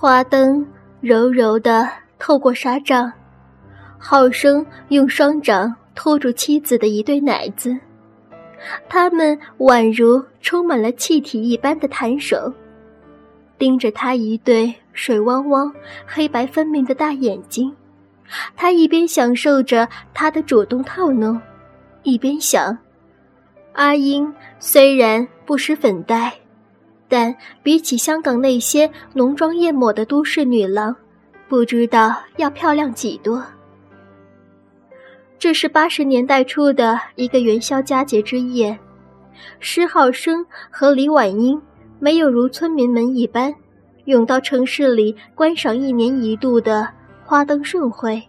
花灯柔柔地透过纱帐，好生用双掌托住妻子的一对奶子，他们宛如充满了气体一般的弹手，盯着他一对水汪汪、黑白分明的大眼睛。他一边享受着他的主动套弄，一边想：阿英虽然不施粉黛。但比起香港那些浓妆艳抹的都市女郎，不知道要漂亮几多。这是八十年代初的一个元宵佳节之夜，施浩生和李婉英没有如村民们一般，涌到城市里观赏一年一度的花灯盛会。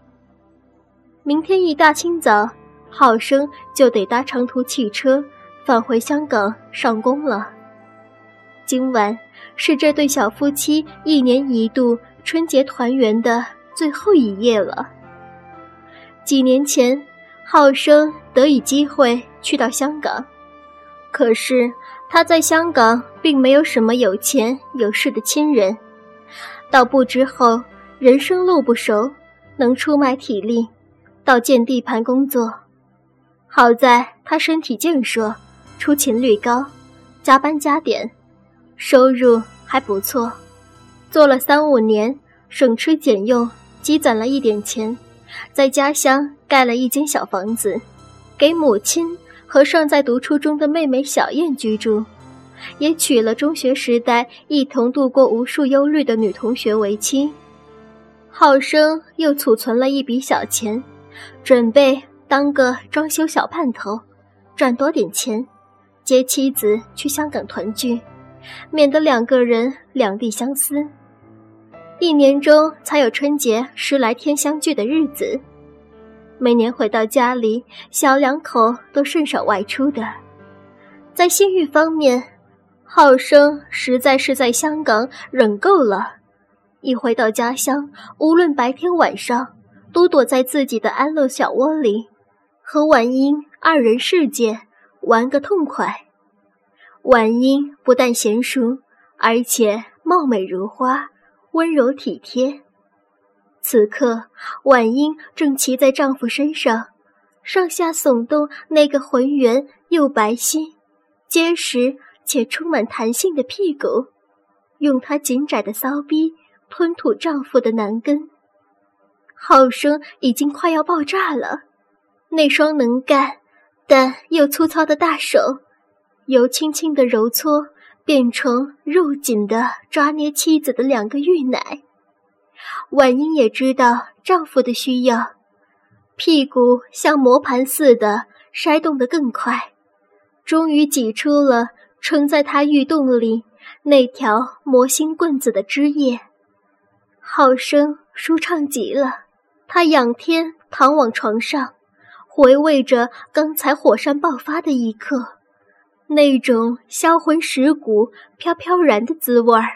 明天一大清早，浩生就得搭长途汽车返回香港上工了。今晚是这对小夫妻一年一度春节团圆的最后一夜了。几年前，浩生得以机会去到香港，可是他在香港并没有什么有钱有势的亲人。到埠之后，人生路不熟，能出卖体力到建地盘工作。好在他身体健硕，出勤率高，加班加点。收入还不错，做了三五年，省吃俭用，积攒了一点钱，在家乡盖了一间小房子，给母亲和尚在读初中的妹妹小燕居住，也娶了中学时代一同度过无数忧虑的女同学为妻。浩生又储存了一笔小钱，准备当个装修小盼头，赚多点钱，接妻子去香港团聚。免得两个人两地相思，一年中才有春节十来天相聚的日子。每年回到家里，小两口都甚少外出的。在性欲方面，浩生实在是在香港忍够了，一回到家乡，无论白天晚上，都躲在自己的安乐小窝里，和婉英二人世界玩个痛快。婉英不但娴熟，而且貌美如花，温柔体贴。此刻，婉英正骑在丈夫身上，上下耸动那个浑圆又白皙、结实且充满弹性的屁股，用她紧窄的骚逼吞吐丈夫的男根。浩生已经快要爆炸了，那双能干但又粗糙的大手。由轻轻的揉搓变成肉紧的抓捏妻子的两个玉奶，婉英也知道丈夫的需要，屁股像磨盘似的筛动得更快，终于挤出了撑在她玉洞里那条魔心棍子的汁液，好生舒畅极了。他仰天躺往床上，回味着刚才火山爆发的一刻。那种销魂蚀骨、飘飘然的滋味儿。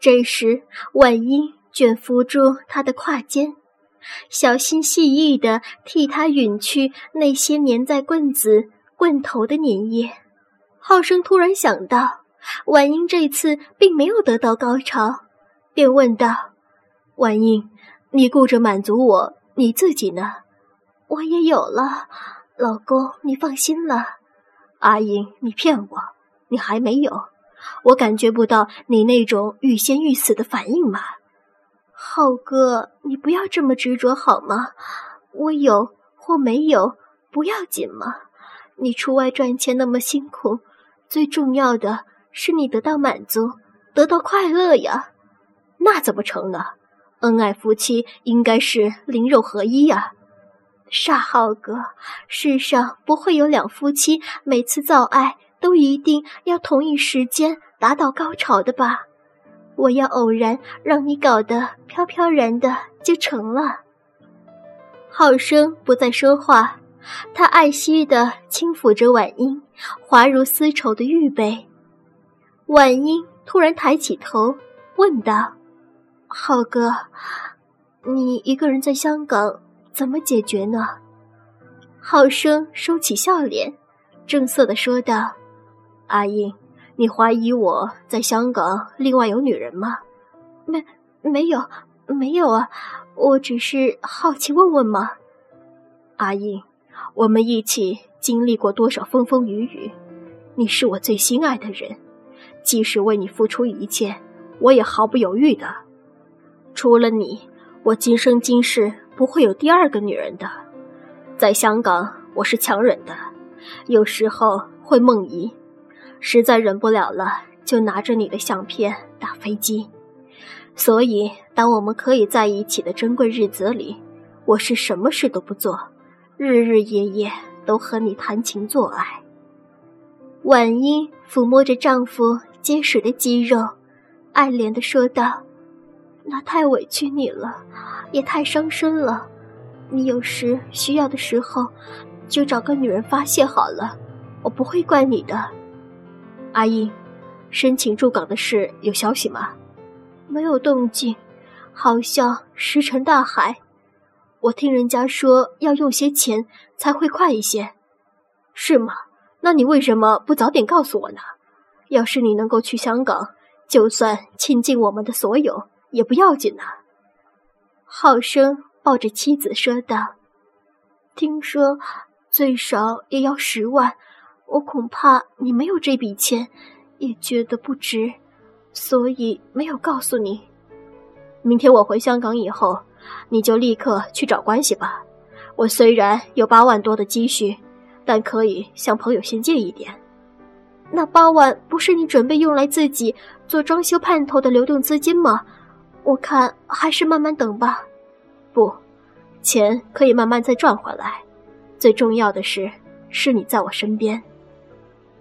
这时，婉英卷扶住他的胯间，小心细意地替他吮去那些粘在棍子棍头的粘液。浩生突然想到，婉英这次并没有得到高潮，便问道：“婉英，你顾着满足我，你自己呢？”“我也有了，老公，你放心了。”阿英，你骗我，你还没有，我感觉不到你那种欲仙欲死的反应吗？浩哥，你不要这么执着好吗？我有或没有不要紧吗？你出外赚钱那么辛苦，最重要的是你得到满足，得到快乐呀。那怎么成呢？恩爱夫妻应该是灵肉合一呀。傻浩哥，世上不会有两夫妻每次造爱都一定要同一时间达到高潮的吧？我要偶然让你搞得飘飘然的就成了。浩生不再说话，他爱惜地轻抚着婉英滑如丝绸的玉背。婉英突然抬起头，问道：“浩哥，你一个人在香港？”怎么解决呢？浩生收起笑脸，正色地说道：“阿英，你怀疑我在香港另外有女人吗？没没有没有啊，我只是好奇问问嘛。阿英，我们一起经历过多少风风雨雨，你是我最心爱的人，即使为你付出一切，我也毫不犹豫的。除了你，我今生今世不会有第二个女人的。在香港，我是强忍的，有时候会梦遗，实在忍不了了，就拿着你的相片打飞机。所以，当我们可以在一起的珍贵日子里，我是什么事都不做，日日夜夜都和你谈情做爱。婉英抚摸着丈夫结实的肌肉，爱怜的说道：“那太委屈你了，也太伤身了。你有时需要的时候，就找个女人发泄好了，我不会怪你的。”阿英，申请驻港的事有消息吗？没有动静，好像石沉大海。我听人家说要用些钱才会快一些，是吗？那你为什么不早点告诉我呢？要是你能够去香港，就算倾尽我们的所有也不要紧呢。浩生抱着妻子说道：“听说最少也要十万，我恐怕你没有这笔钱，也觉得不值。”所以没有告诉你。明天我回香港以后，你就立刻去找关系吧。我虽然有八万多的积蓄，但可以向朋友先借一点。那八万不是你准备用来自己做装修盼头的流动资金吗？我看还是慢慢等吧。不，钱可以慢慢再赚回来。最重要的是，是你在我身边。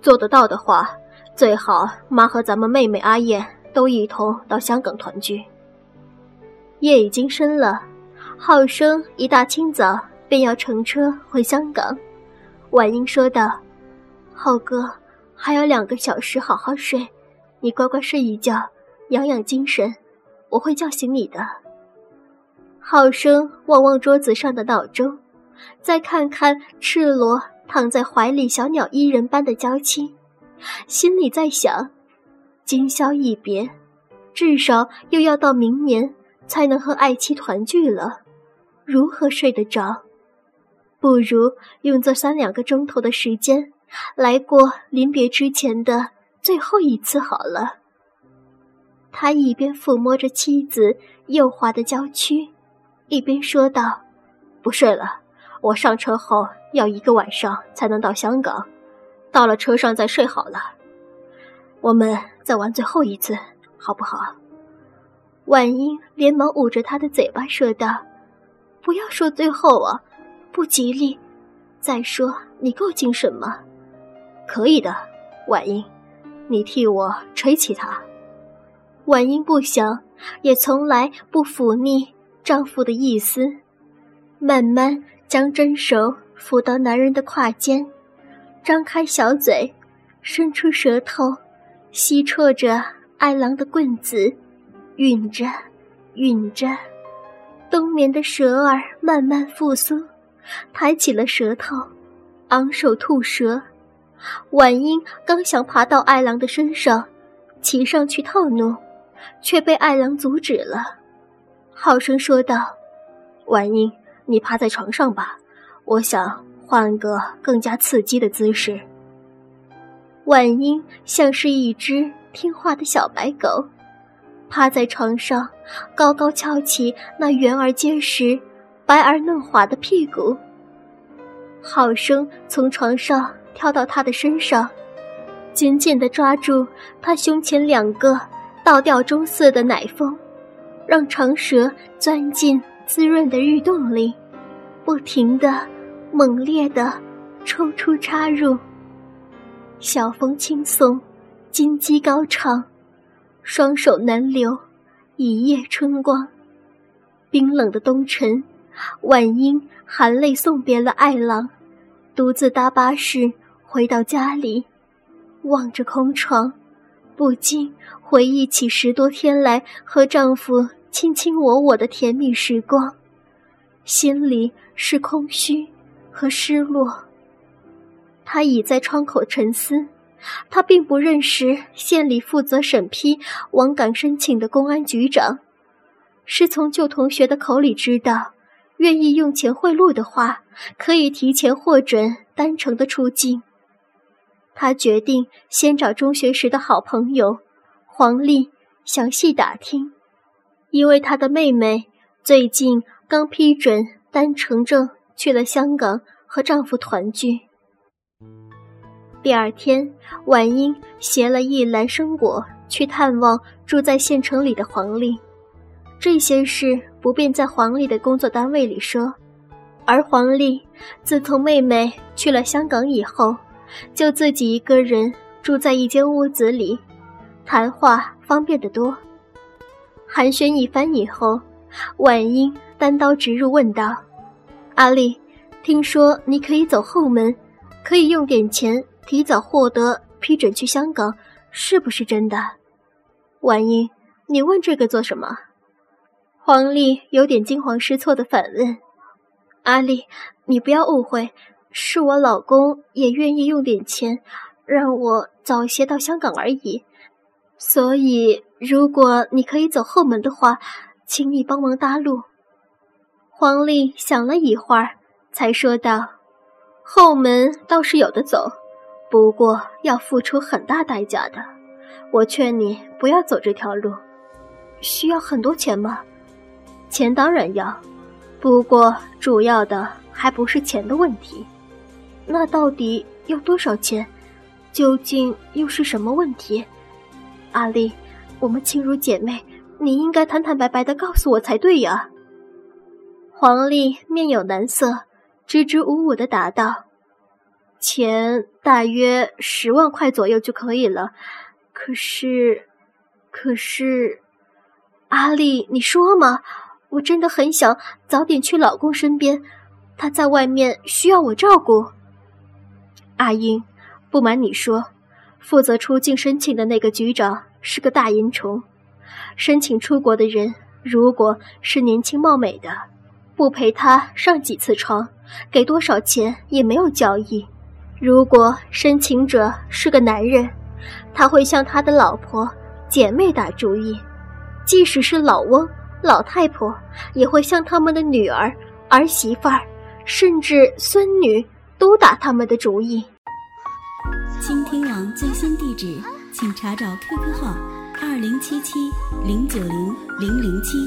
做得到的话。最好妈和咱们妹妹阿燕都一同到香港团聚。夜已经深了，浩生一大清早便要乘车回香港。婉英说道：“浩哥，还有两个小时好好睡，你乖乖睡一觉，养养精神，我会叫醒你的。”浩生望望桌子上的闹钟，再看看赤裸躺在怀里小鸟依人般的娇妻。心里在想，今宵一别，至少又要到明年才能和爱妻团聚了，如何睡得着？不如用这三两个钟头的时间，来过临别之前的最后一次好了。他一边抚摸着妻子幼滑的娇躯，一边说道：“不睡了，我上车后要一个晚上才能到香港。”到了车上再睡好了，我们再玩最后一次，好不好？婉英连忙捂着他的嘴巴说道：“不要说最后啊，不吉利。再说你够精神吗？可以的，婉英，你替我吹起它。”婉英不想，也从来不抚逆丈夫的意思，慢慢将真手抚到男人的胯间。张开小嘴，伸出舌头，吸啜着爱郎的棍子，吮着，吮着。冬眠的蛇儿慢慢复苏，抬起了舌头，昂首吐舌。婉英刚想爬到爱郎的身上，骑上去套弄，却被爱郎阻止了。好生说道：“婉英，你趴在床上吧，我想。”换个更加刺激的姿势。婉英像是一只听话的小白狗，趴在床上，高高翘起那圆而结实、白而嫩滑的屁股。好生从床上跳到他的身上，紧紧地抓住他胸前两个倒吊棕色的奶峰，让长舌钻进滋润的玉洞里，不停地。猛烈的抽出插入，小风轻送，金鸡高唱，双手难留，一夜春光。冰冷的冬晨，婉英含泪送别了爱郎，独自搭巴士回到家里，望着空床，不禁回忆起十多天来和丈夫卿卿我我的甜蜜时光，心里是空虚。和失落，他倚在窗口沉思，他并不认识县里负责审批王岗申请的公安局长，是从旧同学的口里知道，愿意用钱贿赂的话，可以提前获准单程的出境。他决定先找中学时的好朋友黄丽详细打听，因为他的妹妹最近刚批准单程证去了香港和丈夫团聚。第二天，婉英携了一篮生果去探望住在县城里的黄丽。这些事不便在黄丽的工作单位里说，而黄丽自从妹妹去了香港以后，就自己一个人住在一间屋子里，谈话方便得多。寒暄一番以后，婉英单刀直入问道：“阿丽，听说你可以走后门，可以用点钱。”提早获得批准去香港，是不是真的？婉英，你问这个做什么？黄丽有点惊慌失措的反问：“阿丽，你不要误会，是我老公也愿意用点钱，让我早些到香港而已。所以，如果你可以走后门的话，请你帮忙搭路。”黄丽想了一会儿，才说道：“后门倒是有的走。”不过要付出很大代价的，我劝你不要走这条路。需要很多钱吗？钱当然要，不过主要的还不是钱的问题。那到底要多少钱？究竟又是什么问题？阿丽，我们亲如姐妹，你应该坦坦白白的告诉我才对呀。黄丽面有难色，支支吾吾的答道。钱大约十万块左右就可以了，可是，可是，阿丽，你说嘛？我真的很想早点去老公身边，他在外面需要我照顾。阿英，不瞒你说，负责出境申请的那个局长是个大淫虫，申请出国的人如果是年轻貌美的，不陪他上几次床，给多少钱也没有交易。如果申请者是个男人，他会向他的老婆、姐妹打主意；即使是老翁、老太婆，也会向他们的女儿、儿媳妇儿，甚至孙女都打他们的主意。倾听网最新地址，请查找 QQ 号二零七七零九零零零七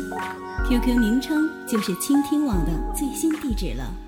，QQ 名称就是倾听网的最新地址了。